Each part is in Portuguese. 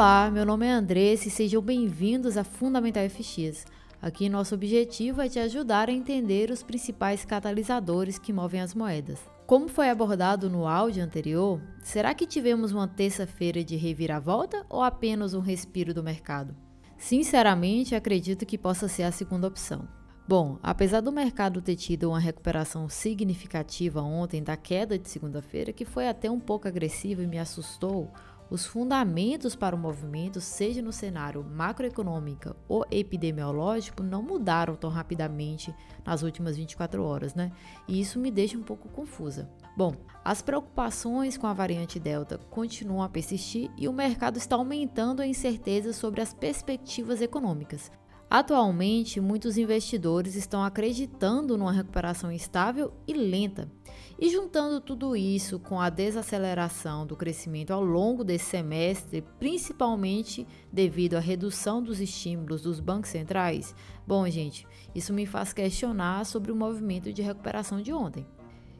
Olá, meu nome é Andressa e sejam bem-vindos a Fundamental FX. Aqui nosso objetivo é te ajudar a entender os principais catalisadores que movem as moedas. Como foi abordado no áudio anterior, será que tivemos uma terça-feira de reviravolta ou apenas um respiro do mercado? Sinceramente, acredito que possa ser a segunda opção. Bom, apesar do mercado ter tido uma recuperação significativa ontem da queda de segunda-feira, que foi até um pouco agressiva e me assustou, os fundamentos para o movimento, seja no cenário macroeconômico ou epidemiológico, não mudaram tão rapidamente nas últimas 24 horas, né? E isso me deixa um pouco confusa. Bom, as preocupações com a variante Delta continuam a persistir e o mercado está aumentando a incerteza sobre as perspectivas econômicas. Atualmente, muitos investidores estão acreditando numa recuperação estável e lenta. E juntando tudo isso com a desaceleração do crescimento ao longo desse semestre, principalmente devido à redução dos estímulos dos bancos centrais, bom, gente, isso me faz questionar sobre o movimento de recuperação de ontem.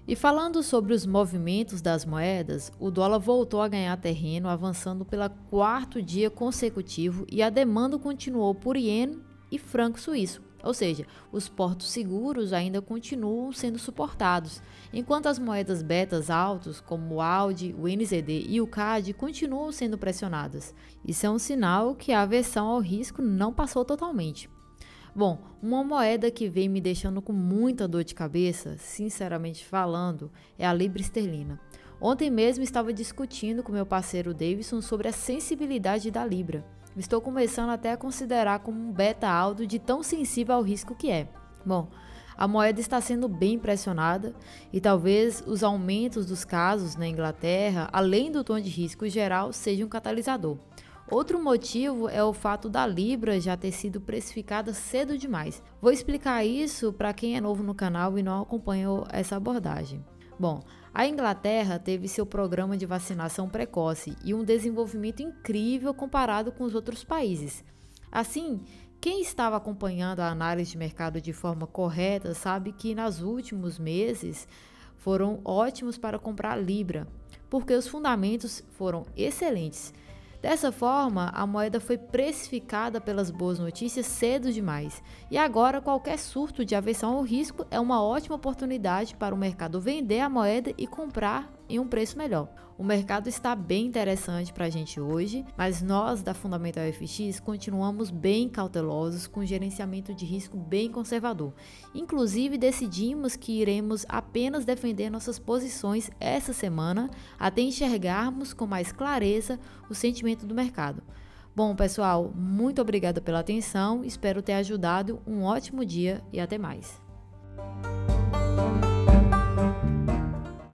E falando sobre os movimentos das moedas, o dólar voltou a ganhar terreno, avançando pela quarto dia consecutivo e a demanda continuou por iene e franco suíço. Ou seja, os portos seguros ainda continuam sendo suportados, enquanto as moedas betas altos, como o AUD, o NZD e o CAD, continuam sendo pressionadas. Isso é um sinal que a aversão ao risco não passou totalmente. Bom, uma moeda que vem me deixando com muita dor de cabeça, sinceramente falando, é a libra esterlina. Ontem mesmo estava discutindo com meu parceiro Davidson sobre a sensibilidade da libra. Estou começando até a considerar como um beta-aldo de tão sensível ao risco que é. Bom, a moeda está sendo bem pressionada e talvez os aumentos dos casos na Inglaterra, além do tom de risco geral, seja um catalisador. Outro motivo é o fato da Libra já ter sido precificada cedo demais. Vou explicar isso para quem é novo no canal e não acompanhou essa abordagem. Bom, a Inglaterra teve seu programa de vacinação precoce e um desenvolvimento incrível comparado com os outros países. Assim, quem estava acompanhando a análise de mercado de forma correta sabe que nos últimos meses foram ótimos para comprar Libra, porque os fundamentos foram excelentes. Dessa forma, a moeda foi precificada pelas boas notícias cedo demais, e agora qualquer surto de aversão ao risco é uma ótima oportunidade para o mercado vender a moeda e comprar em um preço melhor. O mercado está bem interessante para a gente hoje, mas nós da Fundamental FX continuamos bem cautelosos com gerenciamento de risco bem conservador. Inclusive decidimos que iremos apenas defender nossas posições essa semana até enxergarmos com mais clareza o sentimento do mercado. Bom, pessoal, muito obrigada pela atenção, espero ter ajudado. Um ótimo dia e até mais.